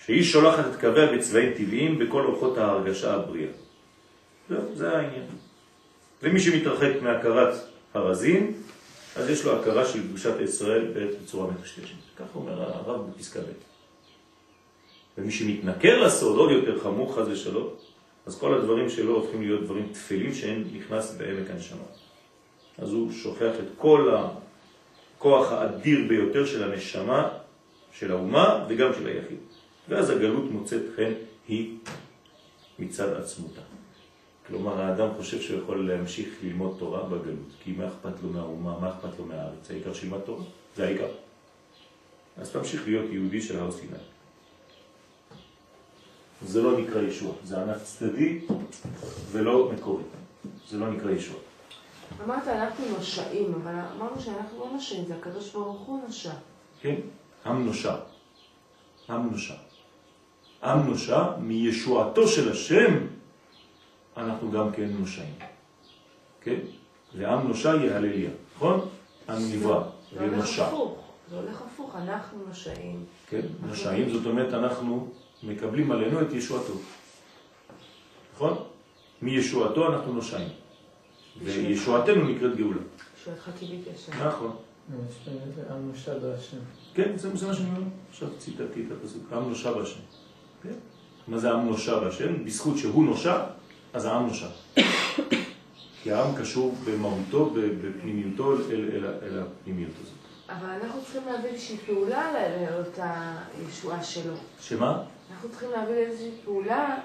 שהיא שולחת את קוויה בצבעים טבעיים בכל אורחות ההרגשה הבריאה. זהו, זה העניין. ומי שמתרחק מהכרת הרזין, אז יש לו הכרה של קדושת ישראל בצורה מטשטשת. ככה אומר הרב בפסקה ב'. ומי שמתנכר לסוד, עוד יותר חמור חז ושלום, אז כל הדברים שלו הופכים להיות דברים תפלים שאין נכנס בעמק הנשמה. אז הוא שוכח את כל הכוח האדיר ביותר של הנשמה, של האומה וגם של היחיד. ואז הגלות מוצאת חן היא מצד עצמותה. כלומר, האדם חושב שהוא יכול להמשיך ללמוד תורה בגלות, כי מה אכפת לו מהאומה, מה אכפת לו מהארץ? העיקר שילמד תורה, זה העיקר. אז תמשיך להיות יהודי של הר סיני. זה לא נקרא ישוע, זה ענף צדדי ולא מקורי. זה לא נקרא ישוע. אמרת אנחנו נושעים, אבל אמרנו שאנחנו לא נושעים, זה הקדוש ברוך הוא נושע. כן? עם נושע. עם נושע. עם נושע, מישועתו של השם, אנחנו גם כן נושעים. כן? ועם נושע יהלליה, נכון? עם נברא זה הולך. הפוך, זה הולך הפוך, אנחנו נושעים. כן? נושעים, זאת אומרת, אנחנו מקבלים עלינו את ישועתו. נכון? מישועתו אנחנו נושעים. וישועתנו נקראת גאולה. שואלת חטיבית ישר. נכון. עם נושע בהשם. כן, זה, מה שאני אומר. עכשיו ציטטתי את הפסוק. עם נושע בהשם. כן? מה זה עם נושע בהשם? בזכות שהוא נושע, אז העם נושע. כי העם קשור במהותו, בפנימיותו, אל, אל, אל הפנימיות הזאת. אבל אנחנו צריכים להביא איזושהי פעולה לאותה ישועה שלו. שמה? אנחנו צריכים להביא איזושהי פעולה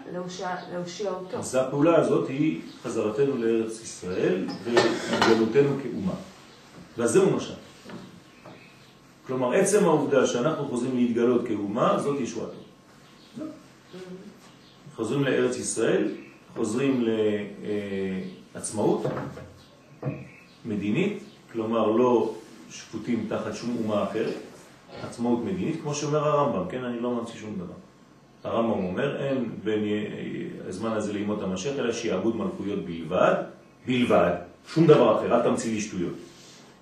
להושיע אותו. אז הפעולה הזאת היא חזרתנו לארץ ישראל והתגלותנו כאומה. וזהו משל. כלומר, עצם העובדה שאנחנו חוזרים להתגלות כאומה, זאת ישועתו. חוזרים לארץ ישראל, חוזרים עצמאות מדינית, כלומר לא שפוטים תחת שום אומה אחרת, עצמאות מדינית, כמו שאומר הרמב"ם, כן? אני לא ממציא שום דבר. הרמב"ם אומר, אין בין הזמן הזה לימות המשיח, אלא שיעבוד מלכויות בלבד, בלבד, שום דבר אחר, אל תמציא לי שטויות.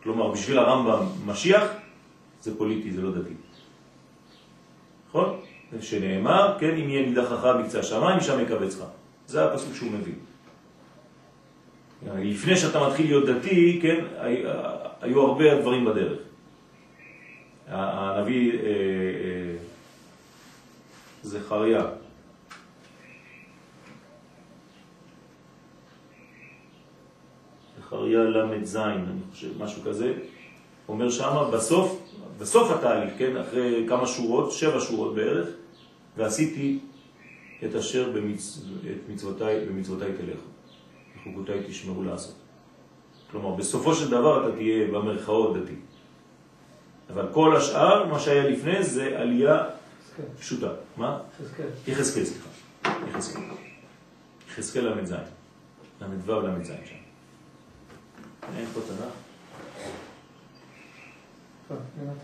כלומר, בשביל הרמב"ם משיח זה פוליטי, זה לא דתי. נכון? שנאמר, כן, אם יהיה נידחך בקצה השמיים, משם יקבצך. זה הפסוק שהוא מביא. לפני שאתה מתחיל להיות דתי, כן, היו הרבה דברים בדרך. הנביא אה, אה, זכריה, זכריה ל"ז, אני חושב, משהו כזה, אומר שמה בסוף, בסוף התהליך, כן, אחרי כמה שורות, שבע שורות בערך, ועשיתי את אשר במצ... את מצוותיי, במצוותיי תלכו, וחוקותיי תשמרו לעשות. כלומר, בסופו של דבר אתה תהיה במרכאות דתי. אבל כל השאר, מה שהיה לפני, זה עלייה פשוטה. מה? יחזקאל. סליחה. יחזקאל. יחזקאל ל"ז. ל"ו ל"ז שם. אין פה תנ"ך. טוב, למטה.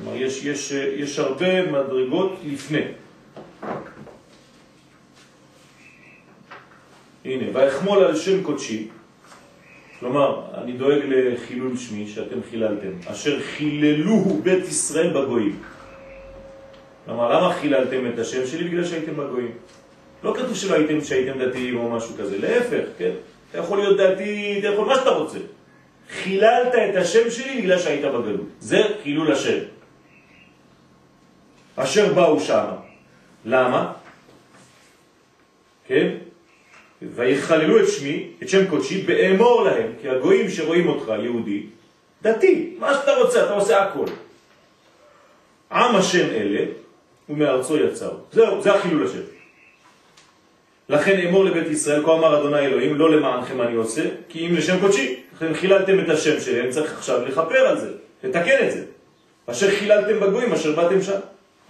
כלומר, יש, יש, הרבה מדרגות לפני. הנה, ואחמול על שם קודשי, כלומר, אני דואג לחילול שמי שאתם חיללתם, אשר חיללוהו בית ישראל בגויים. כלומר, למה חיללתם את השם שלי? בגלל שהייתם בגויים. לא כתוב שלא הייתם שהייתם דתיים או משהו כזה, להפך, כן? אתה יכול להיות דתי, אתה יכול מה שאתה רוצה. חיללת את השם שלי בגלל שהיית בגלות. זה חילול השם. אשר באו שם. למה? כן? ויחללו את שמי, את שם קודשי, באמור להם, כי הגויים שרואים אותך, יהודי, דתי, מה שאתה רוצה, אתה עושה הכל. עם השם אלה, ומארצו יצאו. זהו, זה החילול השם. לכן אמור לבית ישראל, כה אמר אדוני אלוהים, לא למענכם אני עושה, כי אם לשם קודשי. לכן חיללתם את השם אני צריך עכשיו לכפר על זה, לתקן את זה. אשר חיללתם בגויים, אשר באתם שם.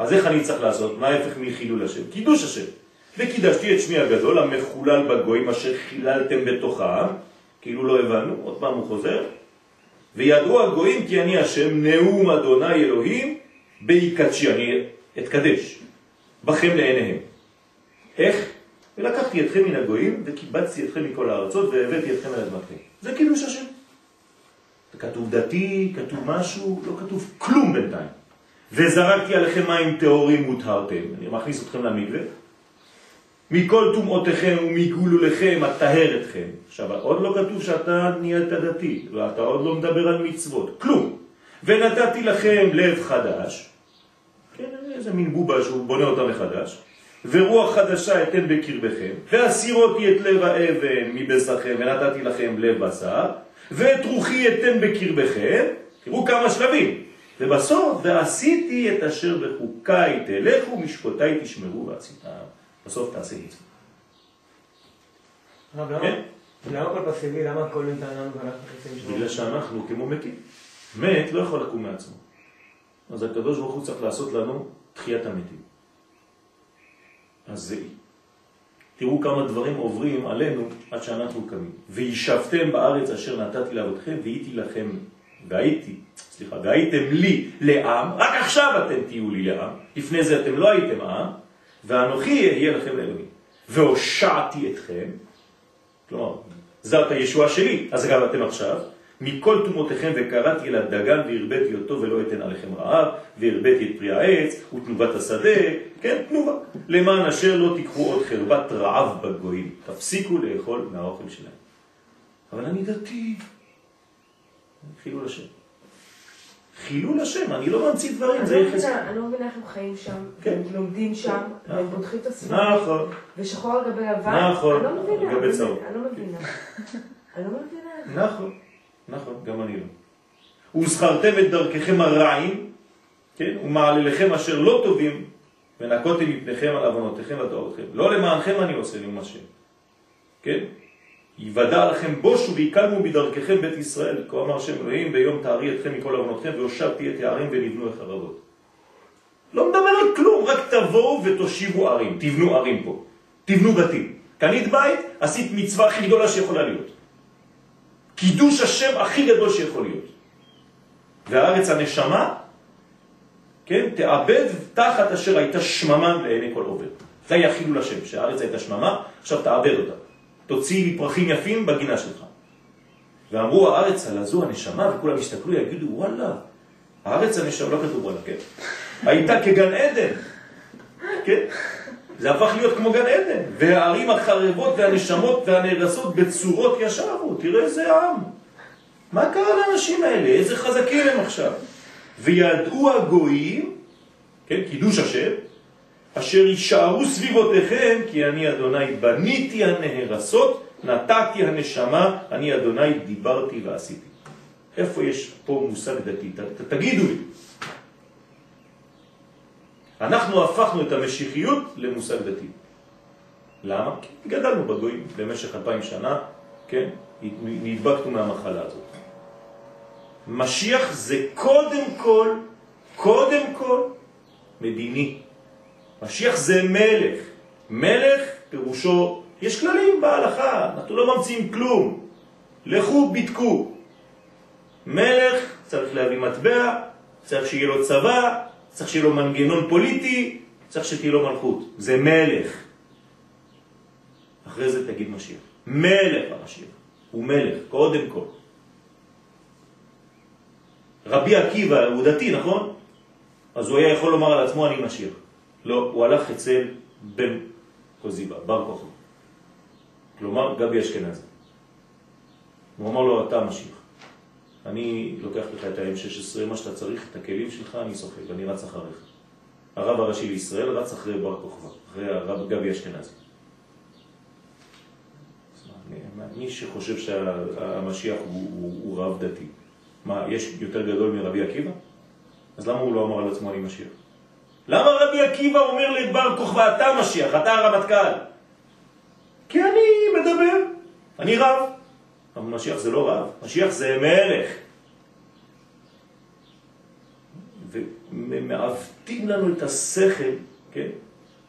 אז איך אני צריך לעשות? מה ההפך מחילול השם? קידוש השם. וקידשתי את שמי הגדול, המחולל בגויים, אשר חיללתם בתוכם, כאילו לא הבנו, עוד פעם הוא חוזר, וידעו הגויים כי אני השם, נאום אדוני אלוהים, בהיקדשי, אני אתקדש, בכם לעיניהם. איך? ולקחתי אתכם מן הגויים, וקיבצתי אתכם מכל הארצות, והבאתי אתכם על אדמתכם. זה קידוש השם. כתוב דתי, כתוב משהו, לא כתוב כלום בינתיים. וזרקתי עליכם מים טהורים מוטהרתם, אני מכניס אתכם למקווה, מכל טומאותיכם ומגולוליכם אטהר אתכם. עכשיו, עוד לא כתוב שאתה נהיית דתי, ואתה עוד לא מדבר על מצוות, כלום. ונתתי לכם לב חדש, כן, איזה מין בובה שהוא בונה אותה מחדש, ורוח חדשה אתן בקרבכם, והסירותי את לב האבן מבשרכם, ונתתי לכם לב בשר, ואת רוחי אתן בקרבכם, תראו כמה שלבים, ובסוף, ועשיתי את אשר בחוקיי תלכו, משפוטיי תשמרו ועשיתם. בסוף תעשה. הרב, למה- כן. למה הכל פסיבי? למה הכל ניתן לנו ואנחנו? בגלל שאנחנו כמו מתים. מת לא יכול לקום מעצמו. אז הקדוש ברוך הוא צריך לעשות לנו תחיית המתים. אז זה... תראו כמה דברים עוברים עלינו עד שאנחנו קמים. וישבתם בארץ אשר נתתי לאבותיכם והייתי לכם, והייתי, סליחה, והייתם לי לעם, רק עכשיו אתם תהיו לי לעם, לפני זה אתם לא הייתם עם, ואנוכי אהיה לכם לאלוהים. והושעתי אתכם, כלומר, זאת הישועה שלי, אז גם אתם עכשיו, מכל תומותיכם וקראתי אל הדגן והרבאתי אותו ולא אתן עליכם רעב, והרבאתי את פרי העץ ותנובת השדה, כן, תנובה, למען אשר לא תיקחו עוד חרבת רעב בגויים, תפסיקו לאכול מהאוכל שלהם. אבל אני דתי. חילול השם. חילול השם, אני לא ממציא דברים, אני לא. מבינה- לא מבינה איך הם חיים שם, כן. הם לומדים שם, והם נכון. פותחים את הספרים, נכון, ושחור על גבי לבן. נכון, אני לא מבינה. אני לא מבינה. אני לא מבינה. נכון, נכון, גם אני לא. וזכרתם את דרככם הרעים, כן? ומעלליכם אשר לא טובים, ונקותם מפניכם על עוונותיכם וטעותיכם. לא למענכם אני עושה נאום השם. כן? יוודע לכם בושו ויקלמו בדרככם בית ישראל. כה אמר שם אלוהים ביום תארי אתכם מכל עוונותכם והושבתי את הערים ונבנו החרבות. לא מדבר על כלום, רק תבואו ותושיבו ערים, תבנו ערים פה, תבנו בתים. קנית בית, עשית מצווה הכי גדולה שיכולה להיות. קידוש השם הכי גדול שיכול להיות. והארץ הנשמה, כן, תאבד תחת אשר הייתה שממה לעיני כל עובד. זה היה חילול השם, שהארץ הייתה שממה, עכשיו תאבד אותה. תוציא לי פרחים יפים בגינה שלך. ואמרו הארץ על הזו הנשמה, וכולם יסתכלו, יגידו, וואלה, הארץ הנשמה, לא כתוב וואלה, כן. הייתה כגן עדן, כן? זה הפך להיות כמו גן עדן, והערים החרבות והנשמות והנהרסות בצורות ישרו, תראה איזה עם. מה קרה לאנשים האלה? איזה חזקים הם עכשיו? וידעו הגויים, כן, קידוש השם, אשר יישארו סביבותיכם, כי אני אדוני בניתי הנהרסות, נתתי הנשמה, אני אדוני דיברתי ועשיתי. איפה יש פה מושג דתי? תגידו לי. אנחנו הפכנו את המשיחיות למושג דתי. למה? כי גדלנו בגויים במשך אלפיים שנה, כן? נדבקנו מהמחלה הזאת. משיח זה קודם כל, קודם כל, מדיני. משיח זה מלך. מלך פירושו, יש כללים בהלכה, אנחנו לא ממציאים כלום. לכו בדקו. מלך צריך להביא מטבע, צריך שיהיה לו צבא, צריך שיהיה לו מנגנון פוליטי, צריך שתהיה לו מלכות. זה מלך. אחרי זה תגיד משיח. מלך המשיח. הוא מלך, קודם כל. רבי עקיבא הוא דתי, נכון? אז הוא היה יכול לומר על עצמו אני משיח. לא, הוא הלך אצל בן קוזיבה, בר כוכב. כלומר, גבי אשכנזי. הוא אמר לו, אתה משיח. אני לוקח לך את ה-M16, מה שאתה צריך, את הכלים שלך, אני סוחק, אני רץ אחריך. הרב הראשי לישראל רץ אחרי בר כוכבא, אחרי הרב גבי אשכנזי. מי שחושב שהמשיח הוא, הוא, הוא רב דתי, מה, יש יותר גדול מרבי עקיבא? אז למה הוא לא אמר על עצמו אני משיח? למה רבי עקיבא אומר לבר כוכבא אתה משיח, אתה הרמטכ"ל? כי אני מדבר, אני רב. אבל משיח זה לא רב, משיח זה מלך. ומעוותים לנו את השכל, כן?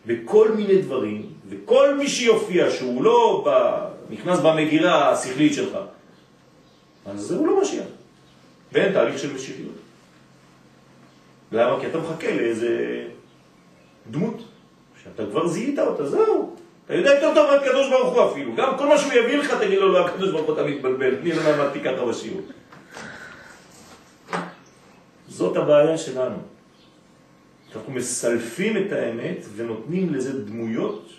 בכל מיני דברים, וכל מי שיופיע שהוא לא ב... נכנס במגירה השכלית שלך, אז הוא לא משיח. ואין תהליך של משיחיות. למה? כי אתה מחכה לאיזה דמות, שאתה כבר זיהית אותה, זהו. אתה יודע יותר טוב מהקדוש ברוך הוא אפילו. גם כל מה שהוא יביא לך, תגיד לו, לא, הקדוש ברוך הוא אתה מתבלבל. תני לו למדתי ככה בשיעור. זאת הבעיה שלנו. אנחנו מסלפים את האמת ונותנים לזה דמויות.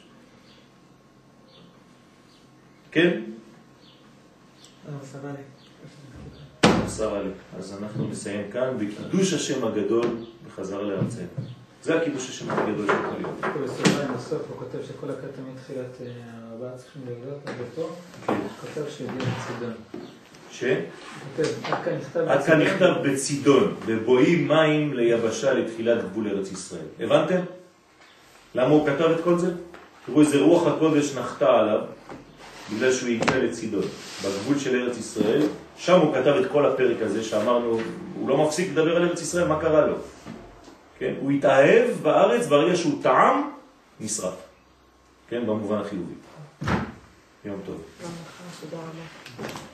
כן? עשרה לי. אז אנחנו נסיים כאן בקידוש השם הגדול בחזרה לארצנו. זה הקידוש השם הגדול שיכול להיות. בסוגריים בסוף הוא כותב שכל הקטע מתחילת הבאה צריכים עד אותו. כן. כותב שדין צידון. ש? עד כאן נכתב בצידון, ובואים מים ליבשה לתחילת גבול ארץ ישראל. הבנתם? למה הוא כתב את כל זה? תראו איזה רוח הקודש נחתה עליו, בגלל שהוא הגיע לצידון, בגבול של ארץ ישראל. שם הוא כתב את כל הפרק הזה שאמרנו, הוא לא מפסיק לדבר על ארץ ישראל, מה קרה לו? כן? הוא התאהב בארץ ברגע שהוא טעם, נשרף. כן? במובן החיובי. יום טוב. תודה רבה.